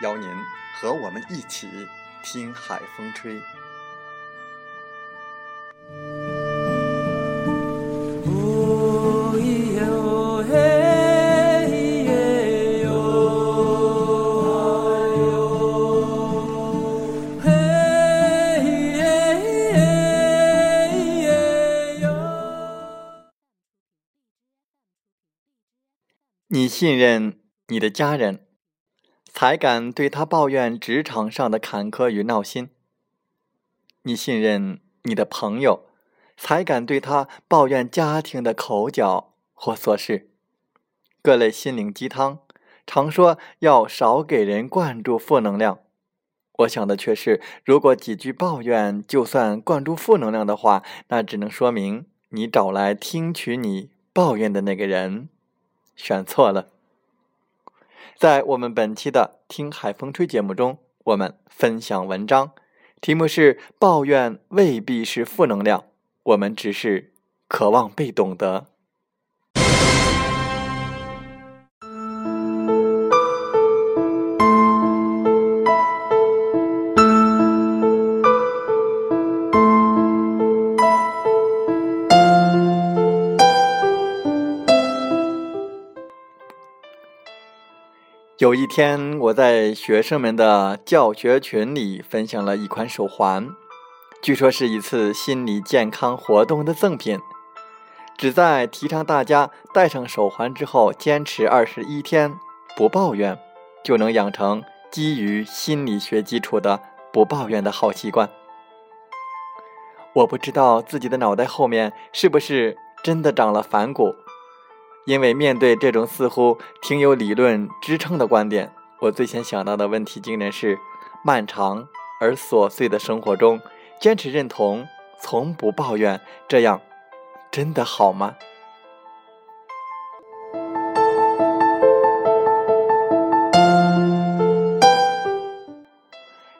邀您和我们一起听海风吹。你信任你的家人？才敢对他抱怨职场上的坎坷与闹心。你信任你的朋友，才敢对他抱怨家庭的口角或琐事。各类心灵鸡汤常说要少给人灌注负能量，我想的却是，如果几句抱怨就算灌注负能量的话，那只能说明你找来听取你抱怨的那个人选错了。在我们本期的《听海风吹》节目中，我们分享文章，题目是“抱怨未必是负能量，我们只是渴望被懂得”。有一天，我在学生们的教学群里分享了一款手环，据说是一次心理健康活动的赠品，旨在提倡大家戴上手环之后，坚持二十一天不抱怨，就能养成基于心理学基础的不抱怨的好习惯。我不知道自己的脑袋后面是不是真的长了反骨。因为面对这种似乎挺有理论支撑的观点，我最先想到的问题竟然是：漫长而琐碎的生活中，坚持认同、从不抱怨，这样真的好吗？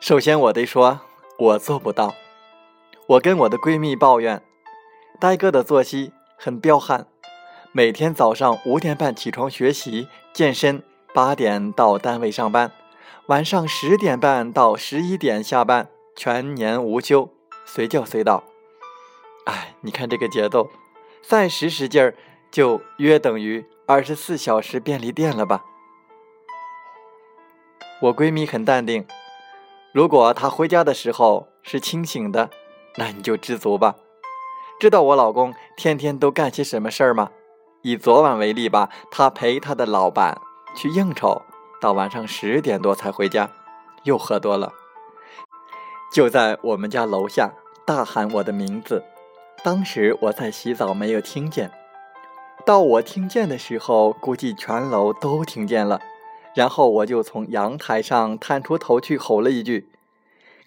首先，我得说，我做不到。我跟我的闺蜜抱怨，呆哥的作息很彪悍。每天早上五点半起床学习健身，八点到单位上班，晚上十点半到十一点下班，全年无休，随叫随到。哎，你看这个节奏，再使使劲儿，就约等于二十四小时便利店了吧？我闺蜜很淡定，如果她回家的时候是清醒的，那你就知足吧。知道我老公天天都干些什么事儿吗？以昨晚为例吧，他陪他的老板去应酬，到晚上十点多才回家，又喝多了，就在我们家楼下大喊我的名字。当时我在洗澡，没有听见。到我听见的时候，估计全楼都听见了。然后我就从阳台上探出头去吼了一句：“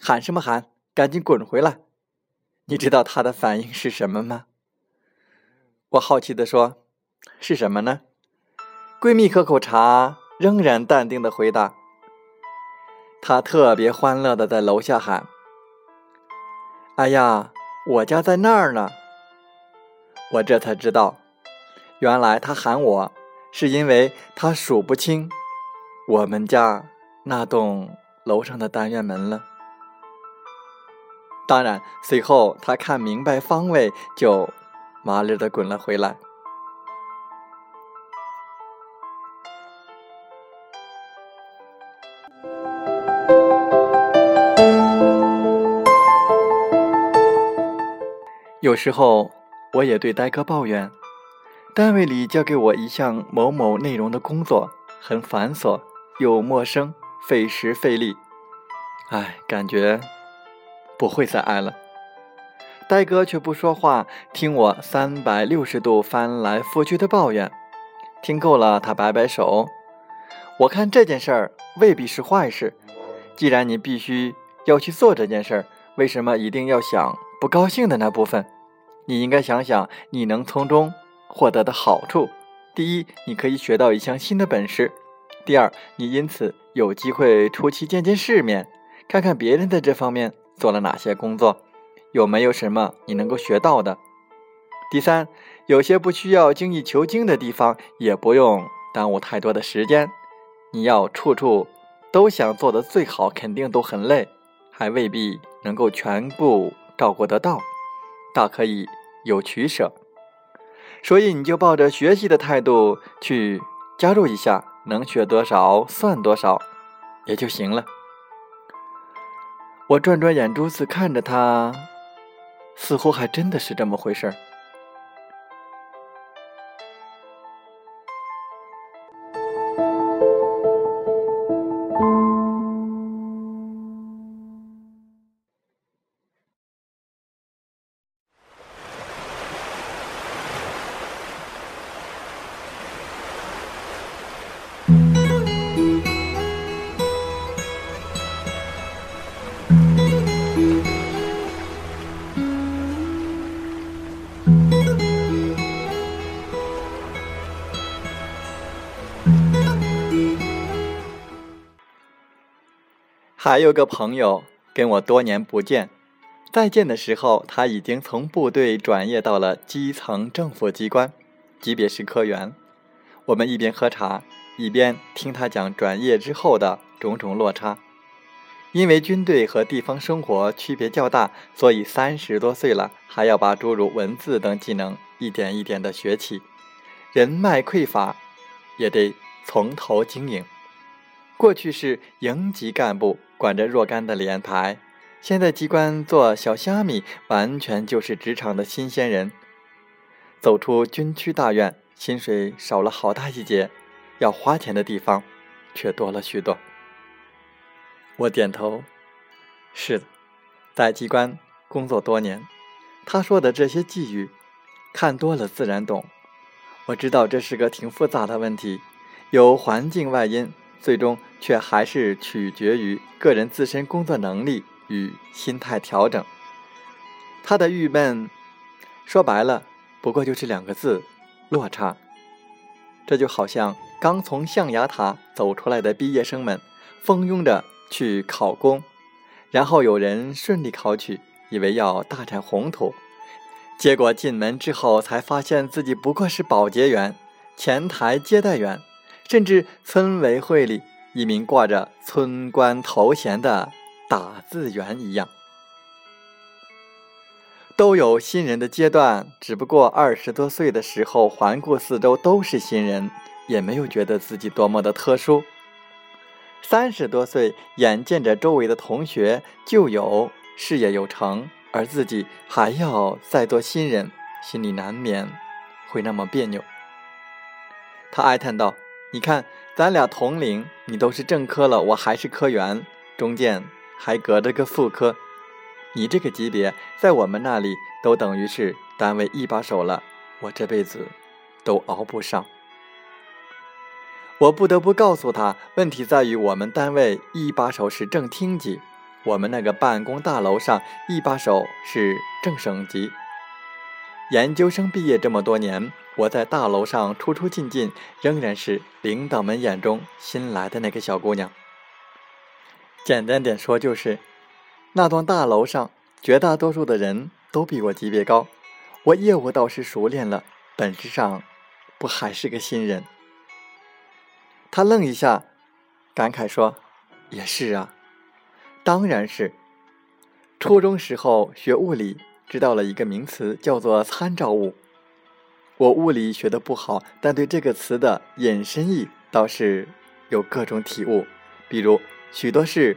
喊什么喊？赶紧滚回来！”你知道他的反应是什么吗？我好奇地说。是什么呢？闺蜜喝口茶，仍然淡定的回答。她特别欢乐的在楼下喊：“哎呀，我家在那儿呢！”我这才知道，原来她喊我，是因为她数不清我们家那栋楼上的单元门了。当然，随后她看明白方位，就麻利的滚了回来。有时候，我也对呆哥抱怨，单位里交给我一项某某内容的工作很繁琐又陌生，费时费力。唉，感觉不会再爱了。呆哥却不说话，听我三百六十度翻来覆去的抱怨。听够了，他摆摆手。我看这件事儿未必是坏事。既然你必须要去做这件事儿，为什么一定要想不高兴的那部分？你应该想想你能从中获得的好处。第一，你可以学到一项新的本事；第二，你因此有机会出去见见世面，看看别人在这方面做了哪些工作，有没有什么你能够学到的。第三，有些不需要精益求精的地方，也不用耽误太多的时间。你要处处都想做的最好，肯定都很累，还未必能够全部照顾得到。倒可以有取舍，所以你就抱着学习的态度去加入一下，能学多少算多少，也就行了。我转转眼珠子看着他，似乎还真的是这么回事儿。还有个朋友跟我多年不见，再见的时候，他已经从部队转业到了基层政府机关，级别是科员。我们一边喝茶，一边听他讲转业之后的种种落差。因为军队和地方生活区别较大，所以三十多岁了还要把诸如文字等技能一点一点的学起，人脉匮乏，也得从头经营。过去是营级干部。管着若干的连排，现在机关做小虾米，完全就是职场的新鲜人。走出军区大院，薪水少了好大一截，要花钱的地方却多了许多。我点头，是的，在机关工作多年，他说的这些寄语，看多了自然懂。我知道这是个挺复杂的问题，有环境外因。最终却还是取决于个人自身工作能力与心态调整。他的郁闷，说白了，不过就是两个字：落差。这就好像刚从象牙塔走出来的毕业生们，蜂拥着去考公，然后有人顺利考取，以为要大展宏图，结果进门之后才发现自己不过是保洁员、前台接待员。甚至村委会里一名挂着村官头衔的打字员一样，都有新人的阶段。只不过二十多岁的时候，环顾四周都是新人，也没有觉得自己多么的特殊。三十多岁，眼见着周围的同学就有事业有成，而自己还要再做新人，心里难免会那么别扭。他哀叹道。你看，咱俩同龄，你都是正科了，我还是科员，中间还隔着个副科。你这个级别，在我们那里都等于是单位一把手了，我这辈子都熬不上。我不得不告诉他，问题在于我们单位一把手是正厅级，我们那个办公大楼上一把手是正省级。研究生毕业这么多年。我在大楼上出出进进，仍然是领导们眼中新来的那个小姑娘。简单点说，就是那栋大楼上绝大多数的人都比我级别高，我业务倒是熟练了，本质上不还是个新人。他愣一下，感慨说：“也是啊，当然是。初中时候学物理，知道了一个名词，叫做参照物。”我物理学的不好，但对这个词的引申义倒是有各种体悟。比如许多事，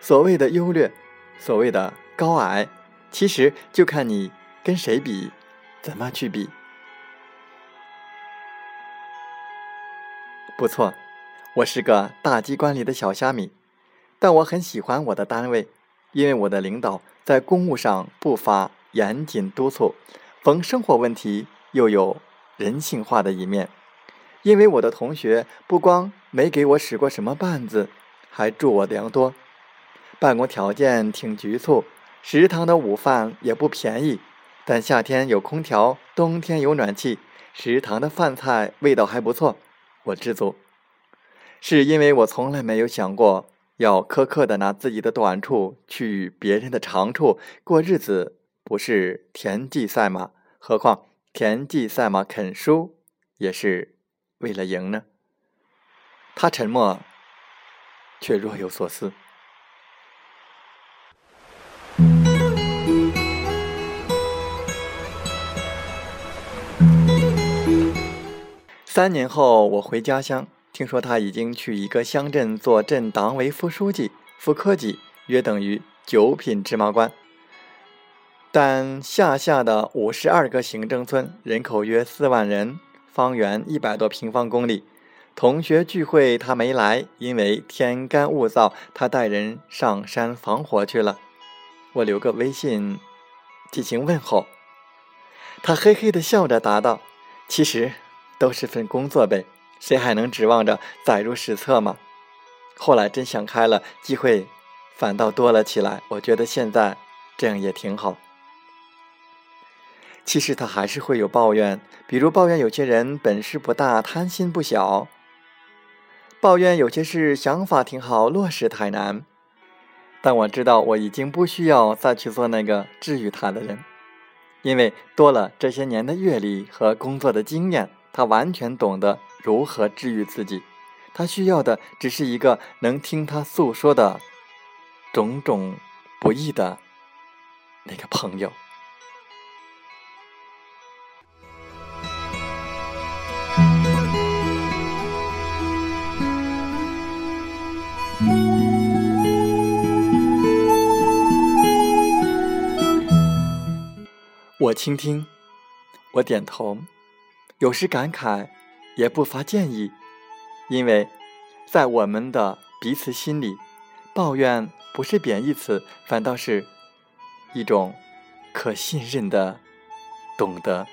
所谓的优劣，所谓的高矮，其实就看你跟谁比，怎么去比。不错，我是个大机关里的小虾米，但我很喜欢我的单位，因为我的领导在公务上不乏严谨督促，逢生活问题。又有人性化的一面，因为我的同学不光没给我使过什么绊子，还助我良多。办公条件挺局促，食堂的午饭也不便宜，但夏天有空调，冬天有暖气，食堂的饭菜味道还不错，我知足。是因为我从来没有想过要苛刻的拿自己的短处去别人的长处过日子，不是田忌赛马，何况。田忌赛马啃书，也是为了赢呢。他沉默，却若有所思。三年后，我回家乡，听说他已经去一个乡镇做镇党委副书记，副科级约等于九品芝麻官。但下辖的五十二个行政村，人口约四万人，方圆一百多平方公里。同学聚会他没来，因为天干物燥，他带人上山防火去了。我留个微信进行问候。他嘿嘿的笑着答道：“其实都是份工作呗，谁还能指望着载入史册吗？”后来真想开了，机会反倒多了起来。我觉得现在这样也挺好。其实他还是会有抱怨，比如抱怨有些人本事不大，贪心不小；抱怨有些事想法挺好，落实太难。但我知道我已经不需要再去做那个治愈他的人，因为多了这些年的阅历和工作的经验，他完全懂得如何治愈自己。他需要的只是一个能听他诉说的种种不易的那个朋友。我倾听，我点头，有时感慨，也不乏建议，因为，在我们的彼此心里，抱怨不是贬义词，反倒是一种可信任的懂得。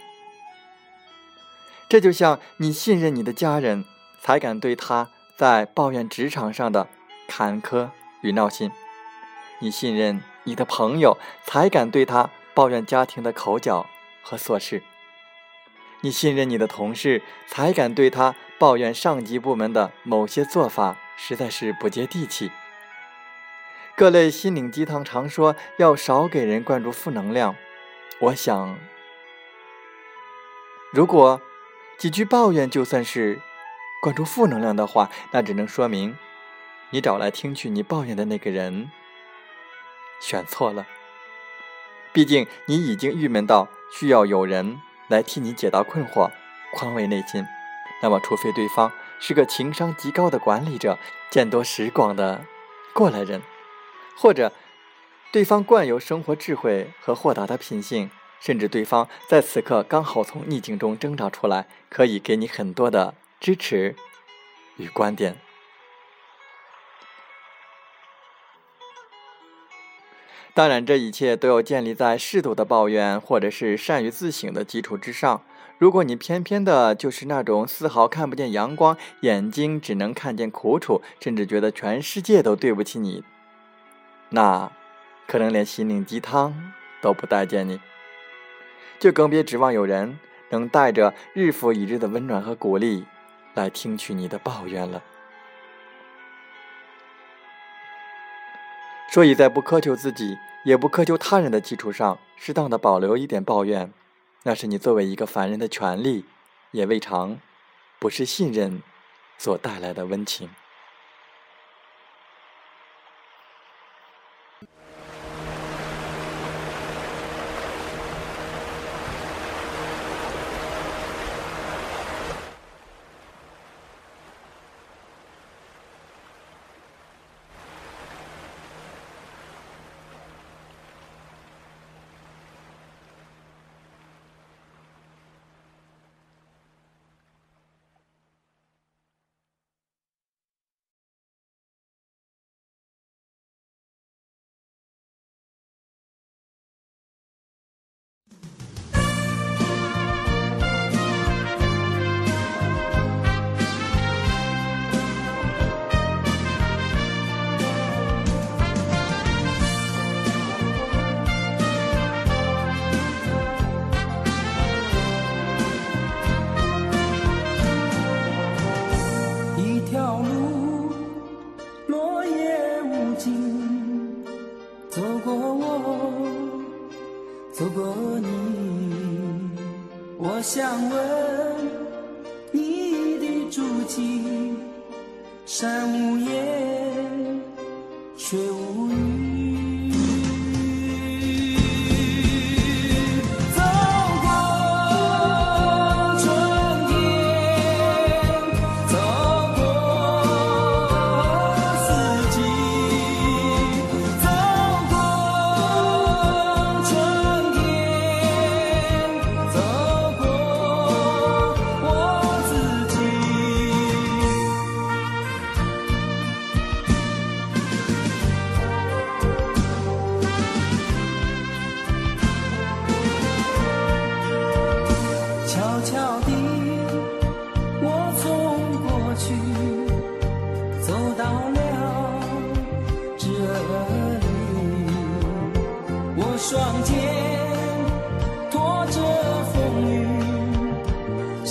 这就像你信任你的家人，才敢对他在抱怨职场上的坎坷与闹心；你信任你的朋友，才敢对他。抱怨家庭的口角和琐事，你信任你的同事，才敢对他抱怨上级部门的某些做法实在是不接地气。各类心灵鸡汤常说要少给人灌注负能量，我想，如果几句抱怨就算是灌注负能量的话，那只能说明你找来听取你抱怨的那个人选错了。毕竟你已经郁闷到需要有人来替你解答困惑、宽慰内心，那么除非对方是个情商极高的管理者、见多识广的过来人，或者对方惯有生活智慧和豁达的品性，甚至对方在此刻刚好从逆境中挣扎出来，可以给你很多的支持与观点。当然，这一切都要建立在适度的抱怨或者是善于自省的基础之上。如果你偏偏的就是那种丝毫看不见阳光，眼睛只能看见苦楚，甚至觉得全世界都对不起你，那可能连心灵鸡汤都不待见你，就更别指望有人能带着日复一日的温暖和鼓励来听取你的抱怨了。所以在不苛求自己，也不苛求他人的基础上，适当的保留一点抱怨，那是你作为一个凡人的权利，也未尝不是信任所带来的温情。道路，落叶无尽，走过我，走过你，我想问。你的足迹，山无言。